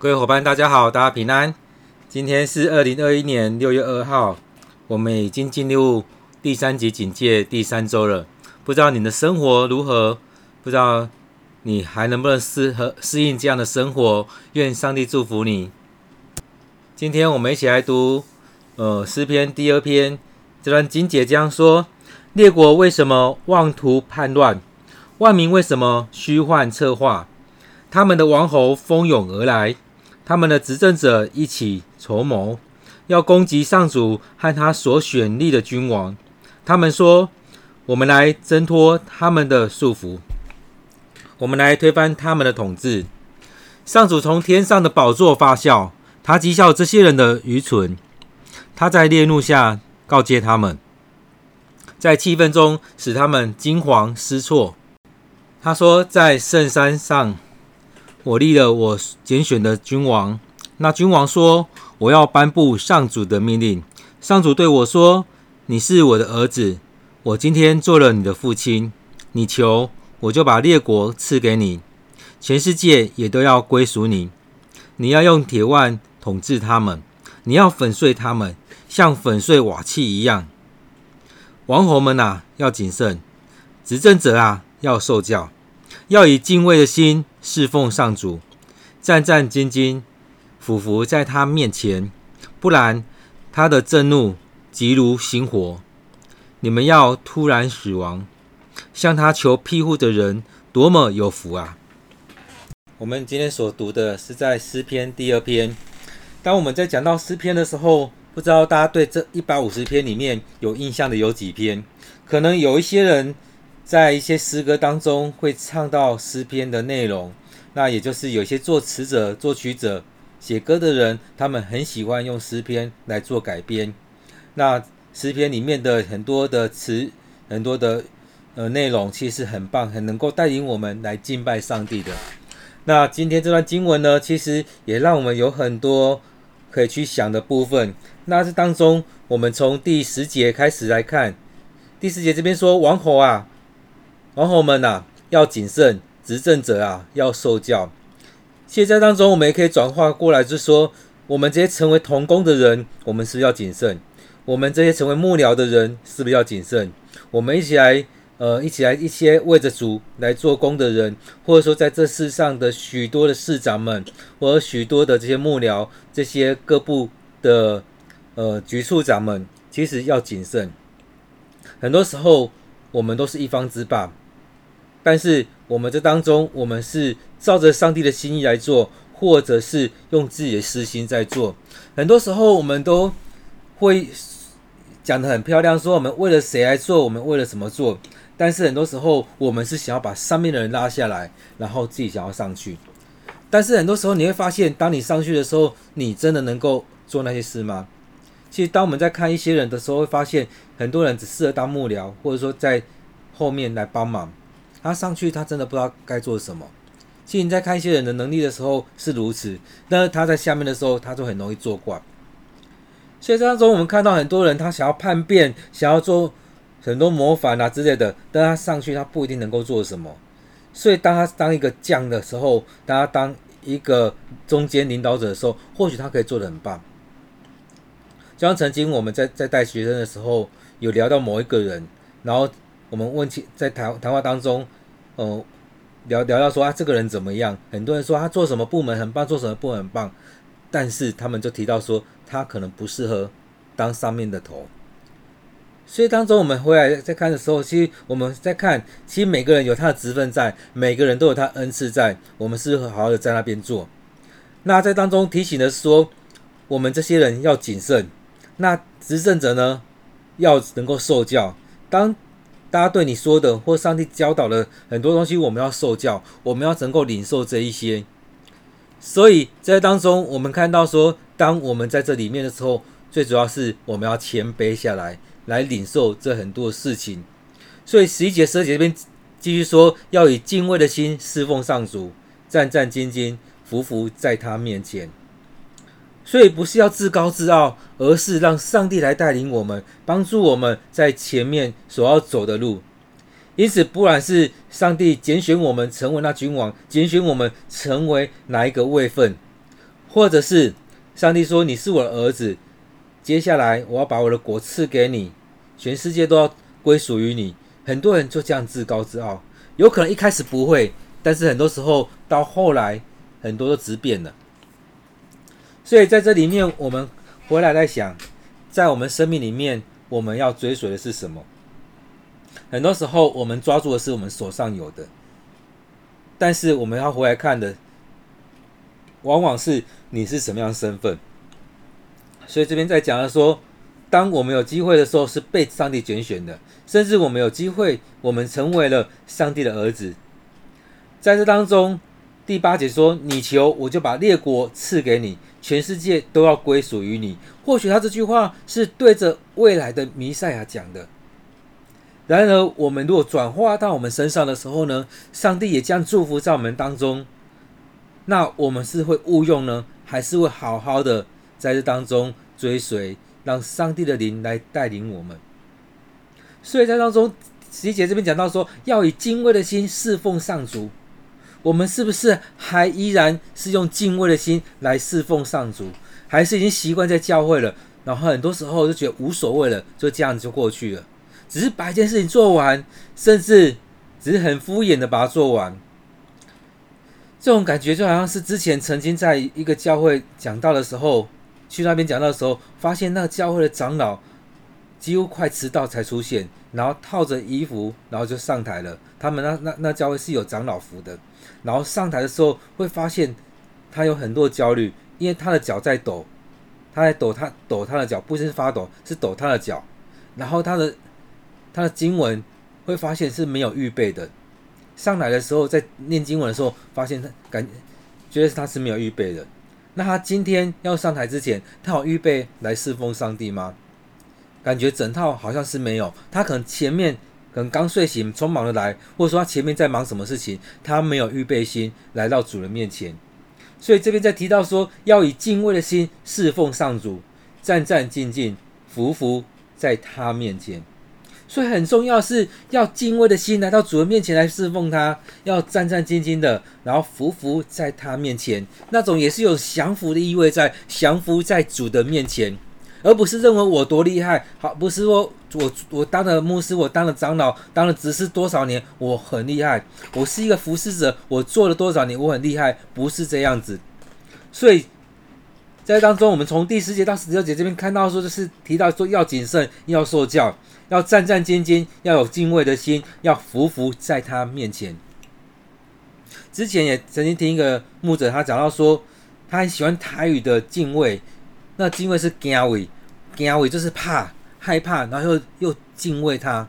各位伙伴，大家好，大家平安。今天是二零二一年六月二号，我们已经进入第三级警戒第三周了。不知道你的生活如何？不知道你还能不能适合适应这样的生活？愿上帝祝福你。今天我们一起来读呃诗篇第二篇，这段经节这样说：列国为什么妄图叛乱？万民为什么虚幻策划？他们的王侯蜂拥而来。他们的执政者一起筹谋，要攻击上主和他所选立的君王。他们说：“我们来挣脱他们的束缚，我们来推翻他们的统治。”上主从天上的宝座发笑，他讥笑这些人的愚蠢。他在烈怒下告诫他们，在气愤中使他们惊惶失措。他说：“在圣山上。”我立了我拣选的君王。那君王说：“我要颁布上主的命令。”上主对我说：“你是我的儿子，我今天做了你的父亲。你求，我就把列国赐给你，全世界也都要归属你。你要用铁腕统治他们，你要粉碎他们，像粉碎瓦器一样。王侯们啊，要谨慎；执政者啊，要受教。”要以敬畏的心侍奉上主，战战兢兢，俯伏在他面前，不然他的震怒急如星火。你们要突然死亡，向他求庇护的人多么有福啊！我们今天所读的是在诗篇第二篇。当我们在讲到诗篇的时候，不知道大家对这一百五十篇里面有印象的有几篇？可能有一些人。在一些诗歌当中会唱到诗篇的内容，那也就是有些作词者、作曲者、写歌的人，他们很喜欢用诗篇来做改编。那诗篇里面的很多的词、很多的呃内容，其实很棒，很能够带领我们来敬拜上帝的。那今天这段经文呢，其实也让我们有很多可以去想的部分。那这当中，我们从第十节开始来看，第十节这边说王侯啊。王侯们呐、要谨慎；执政者啊，要受教。现在当中，我们也可以转化过来，就是说，我们这些成为同工的人，我们是要谨慎？我们这些成为幕僚的人，是不是要谨慎？我们一起来，呃，一起来，一些为着主来做工的人，或者说在这世上的许多的市长们，或者许多的这些幕僚，这些各部的呃局处长们，其实要谨慎。很多时候，我们都是一方之霸。但是我们这当中，我们是照着上帝的心意来做，或者是用自己的私心在做。很多时候，我们都会讲的很漂亮，说我们为了谁来做，我们为了什么做。但是很多时候，我们是想要把上面的人拉下来，然后自己想要上去。但是很多时候，你会发现，当你上去的时候，你真的能够做那些事吗？其实，当我们在看一些人的时候，会发现很多人只适合当幕僚，或者说在后面来帮忙。他上去，他真的不知道该做什么。其实你在看一些人的能力的时候是如此，但是他在下面的时候，他就很容易作怪。所以当中，我们看到很多人，他想要叛变，想要做很多谋反啊之类的，但他上去，他不一定能够做什么。所以，当他当一个将的时候，当他当一个中间领导者的时候，或许他可以做得很棒。就像曾经我们在在带学生的时候，有聊到某一个人，然后。我们问起在谈谈话当中，呃，聊聊到说啊，这个人怎么样？很多人说他做什么部门很棒，做什么部门很棒，但是他们就提到说他可能不适合当上面的头。所以当中我们回来再看的时候，其实我们在看，其实每个人有他的职分在，每个人都有他恩赐在，我们是好好的在那边做。那在当中提醒的是说，我们这些人要谨慎，那执政者呢，要能够受教。当大家对你说的，或上帝教导的很多东西，我们要受教，我们要能够领受这一些。所以在当中，我们看到说，当我们在这里面的时候，最主要是我们要谦卑下来，来领受这很多事情。所以十一节、十二节这边继续说，要以敬畏的心侍奉上主，战战兢兢，服服在他面前。所以不是要自高自傲，而是让上帝来带领我们，帮助我们在前面所要走的路。因此，不管是上帝拣选我们成为那君王，拣选我们成为哪一个位份，或者是上帝说你是我的儿子，接下来我要把我的国赐给你，全世界都要归属于你。很多人就这样自高自傲，有可能一开始不会，但是很多时候到后来，很多都质变了。所以在这里面，我们回来在想，在我们生命里面，我们要追随的是什么？很多时候，我们抓住的是我们手上有的，但是我们要回来看的，往往是你是什么样的身份。所以这边在讲的说，当我们有机会的时候，是被上帝拣选的。甚至我们有机会，我们成为了上帝的儿子。在这当中，第八节说：“你求，我就把列国赐给你，全世界都要归属于你。”或许他这句话是对着未来的弥赛亚讲的。然而，我们如果转化到我们身上的时候呢，上帝也将祝福在我们当中。那我们是会误用呢，还是会好好的在这当中追随，让上帝的灵来带领我们？所以在当中，十一节这边讲到说，要以敬畏的心侍奉上主。我们是不是还依然是用敬畏的心来侍奉上主？还是已经习惯在教会了？然后很多时候就觉得无所谓了，就这样子就过去了。只是把一件事情做完，甚至只是很敷衍的把它做完。这种感觉就好像是之前曾经在一个教会讲道的时候，去那边讲道的时候，发现那个教会的长老几乎快迟到才出现。然后套着衣服，然后就上台了。他们那那那教会是有长老服的。然后上台的时候，会发现他有很多焦虑，因为他的脚在抖，他在抖，他抖他的脚，不是发抖，是抖他的脚。然后他的他的经文会发现是没有预备的。上来的时候，在念经文的时候，发现他感觉得他是没有预备的。那他今天要上台之前，他有预备来侍奉上帝吗？感觉整套好像是没有，他可能前面可能刚睡醒，匆忙的来，或者说他前面在忙什么事情，他没有预备心来到主人面前，所以这边在提到说，要以敬畏的心侍奉上主，战战兢兢，服服在他面前，所以很重要是要敬畏的心来到主人面前来侍奉他，要战战兢兢的，然后服服在他面前，那种也是有降服的意味在，降服在主的面前。而不是认为我多厉害，好，不是说我我当了牧师，我当了长老，当了执事多少年，我很厉害，我是一个服侍者，我做了多少年，我很厉害，不是这样子。所以在当中，我们从第十节到十六节这边看到说，就是提到说要谨慎，要受教，要战战兢兢，要有敬畏的心，要服服在他面前。之前也曾经听一个牧者他讲到说，他很喜欢台语的敬畏。那敬畏是惊畏，惊畏就是怕、害怕，然后又又敬畏他，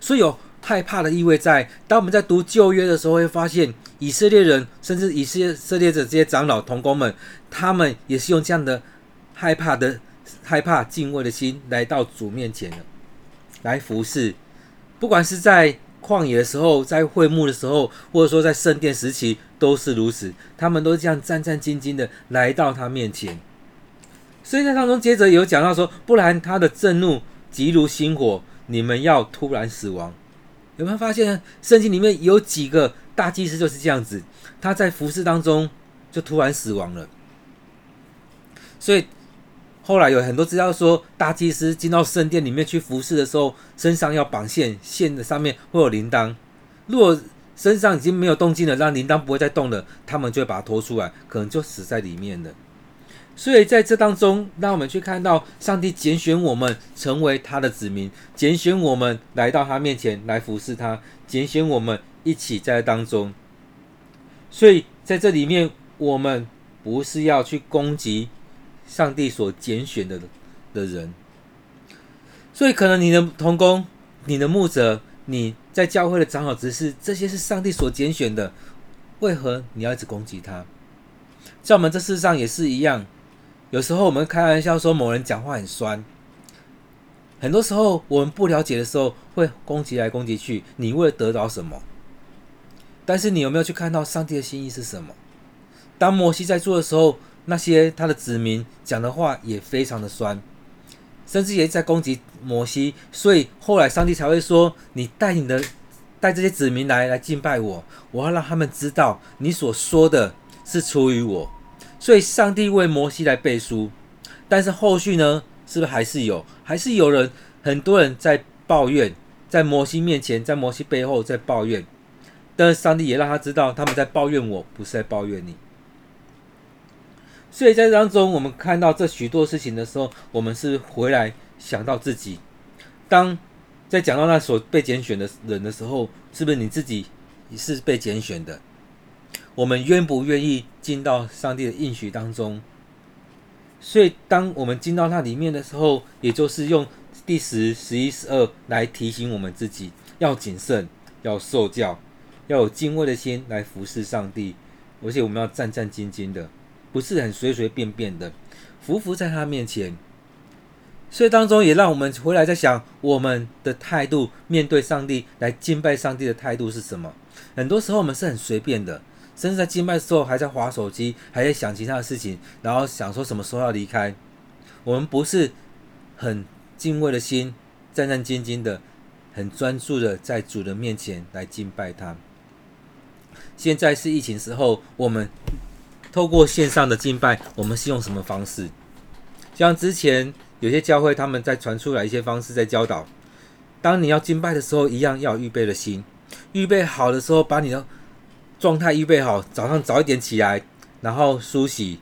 所以有害怕的意味在。当我们在读旧约的时候，会发现以色列人，甚至以色列的这些长老同工们，他们也是用这样的害怕的、害怕敬畏的心来到主面前的，来服侍。不管是在旷野的时候，在会幕的时候，或者说在圣殿时期，都是如此。他们都这样战战兢兢的来到他面前。所以在当中，接着有讲到说，不然他的震怒急如星火，你们要突然死亡。有没有发现？圣经里面有几个大祭司就是这样子，他在服侍当中就突然死亡了。所以后来有很多资料说，大祭司进到圣殿里面去服侍的时候，身上要绑线，线的上面会有铃铛。如果身上已经没有动静了，让铃铛不会再动了，他们就会把它拖出来，可能就死在里面了。所以在这当中，让我们去看到上帝拣选我们成为他的子民，拣选我们来到他面前来服侍他，拣选我们一起在当中。所以在这里面，我们不是要去攻击上帝所拣选的的人。所以可能你的同工、你的牧者、你在教会的长老执事，这些是上帝所拣选的，为何你要一直攻击他？在我们这世上也是一样。有时候我们开玩笑说某人讲话很酸，很多时候我们不了解的时候会攻击来攻击去，你为了得到什么？但是你有没有去看到上帝的心意是什么？当摩西在做的时候，那些他的子民讲的话也非常的酸，甚至也在攻击摩西，所以后来上帝才会说：“你带你的带这些子民来来敬拜我，我要让他们知道你所说的是出于我。”所以上帝为摩西来背书，但是后续呢，是不是还是有，还是有人，很多人在抱怨，在摩西面前，在摩西背后在抱怨，但是上帝也让他知道，他们在抱怨我，不是在抱怨你。所以在当中，我们看到这许多事情的时候，我们是回来想到自己。当在讲到那所被拣选的人的时候，是不是你自己也是被拣选的？我们愿不愿意进到上帝的应许当中？所以，当我们进到那里面的时候，也就是用第十、十一、十二来提醒我们自己，要谨慎，要受教，要有敬畏的心来服侍上帝，而且我们要战战兢兢的。不是很随随便便的，匍匐在他面前，所以当中也让我们回来在想，我们的态度面对上帝来敬拜上帝的态度是什么？很多时候我们是很随便的，甚至在敬拜的时候还在划手机，还在想其他的事情，然后想说什么时候要离开。我们不是很敬畏的心，战战兢兢的，很专注的在主的面前来敬拜他。现在是疫情时候，我们。透过线上的敬拜，我们是用什么方式？像之前有些教会他们在传出来一些方式，在教导，当你要敬拜的时候，一样要预备的心，预备好的时候，把你的状态预备好，早上早一点起来，然后梳洗，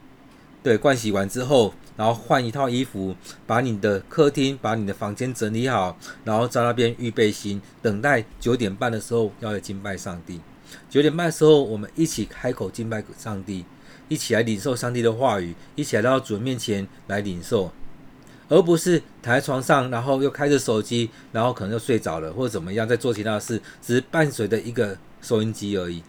对，盥洗完之后，然后换一套衣服，把你的客厅、把你的房间整理好，然后在那边预备心，等待九点半的时候要来敬拜上帝。九点半的时候，我们一起开口敬拜上帝。一起来领受上帝的话语，一起来到主面前来领受，而不是躺在床上，然后又开着手机，然后可能又睡着了，或者怎么样，在做其他的事，只是伴随着一个收音机而已。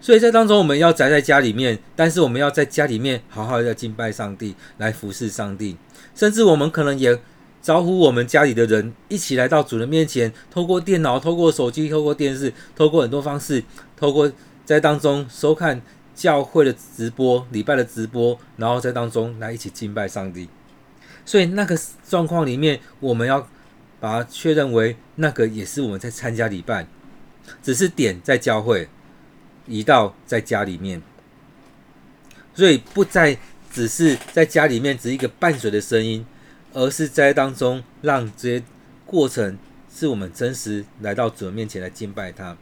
所以在当中，我们要宅在家里面，但是我们要在家里面好好的敬拜上帝，来服侍上帝，甚至我们可能也招呼我们家里的人一起来到主人面前，透过电脑、透过手机、透过电视、透过很多方式，透过在当中收看。教会的直播，礼拜的直播，然后在当中来一起敬拜上帝。所以那个状况里面，我们要把它确认为那个也是我们在参加礼拜，只是点在教会，移到在家里面。所以不再只是在家里面只是一个伴随的声音，而是在当中让这些过程是我们真实来到主面前来敬拜他。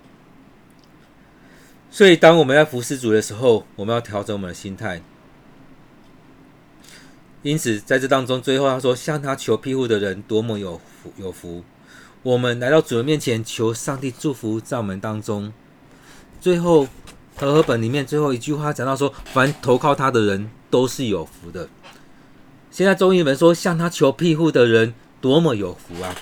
所以，当我们在服侍主的时候，我们要调整我们的心态。因此，在这当中，最后他说：“向他求庇护的人多么有福有福。”我们来到主的面前，求上帝祝福在我们当中。最后，和合本里面最后一句话讲到说：“凡投靠他的人都是有福的。”现在中译本说：“向他求庇护的人多么有福啊！”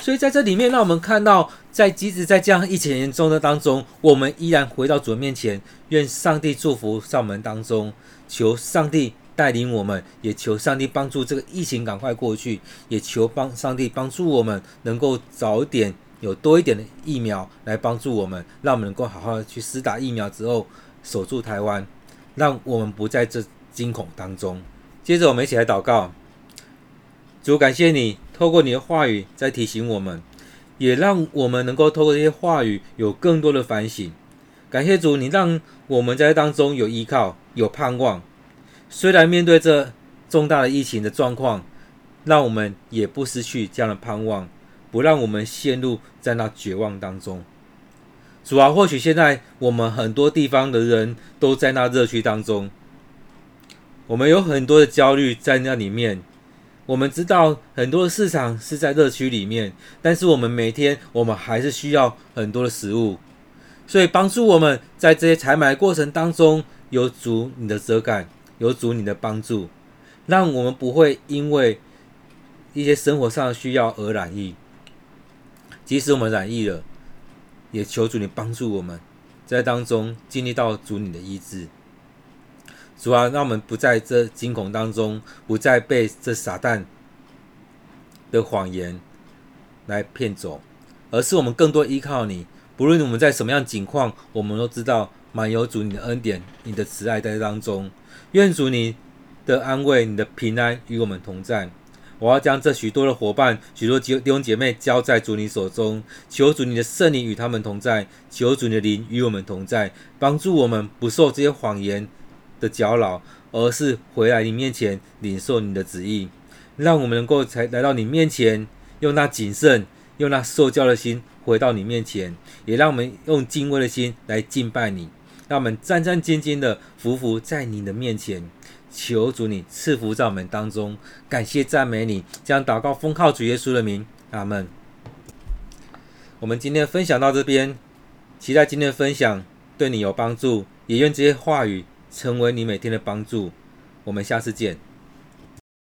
所以在这里面，让我们看到，在即使在这样疫情严重的当中，我们依然回到主面前，愿上帝祝福上门当中，求上帝带领我们，也求上帝帮助这个疫情赶快过去，也求帮上帝帮助我们能够早点有多一点的疫苗来帮助我们，让我们能够好好的去施打疫苗之后守住台湾，让我们不在这惊恐当中。接着我们一起来祷告。主，感谢你透过你的话语在提醒我们，也让我们能够透过这些话语有更多的反省。感谢主，你让我们在当中有依靠、有盼望。虽然面对这重大的疫情的状况，让我们也不失去这样的盼望，不让我们陷入在那绝望当中。主啊，或许现在我们很多地方的人都在那热区当中，我们有很多的焦虑在那里面。我们知道很多的市场是在热区里面，但是我们每天我们还是需要很多的食物，所以帮助我们在这些采买过程当中有主你的遮盖，有主你的帮助，让我们不会因为一些生活上的需要而染疫。即使我们染疫了，也求主你帮助我们在当中经历到主你的医治。主啊，让我们不在这惊恐当中，不再被这撒旦的谎言来骗走，而是我们更多依靠你。不论我们在什么样境况，我们都知道满有主你的恩典、你的慈爱在当中。愿主你的安慰、你的平安与我们同在。我要将这许多的伙伴、许多弟兄姐妹交在主你手中，求主你的圣灵与他们同在，求主你的灵与我们同在，帮助我们不受这些谎言的搅扰，而是回来你面前领受你的旨意，让我们能够才来到你面前，用那谨慎、用那受教的心回到你面前，也让我们用敬畏的心来敬拜你，让我们战战兢兢的匍匐在你的面前，求主你赐福在我们当中，感谢赞美你，将祷告封靠主耶稣的名，阿门。我们今天分享到这边，期待今天的分享对你有帮助，也愿这些话语成为你每天的帮助。我们下次见。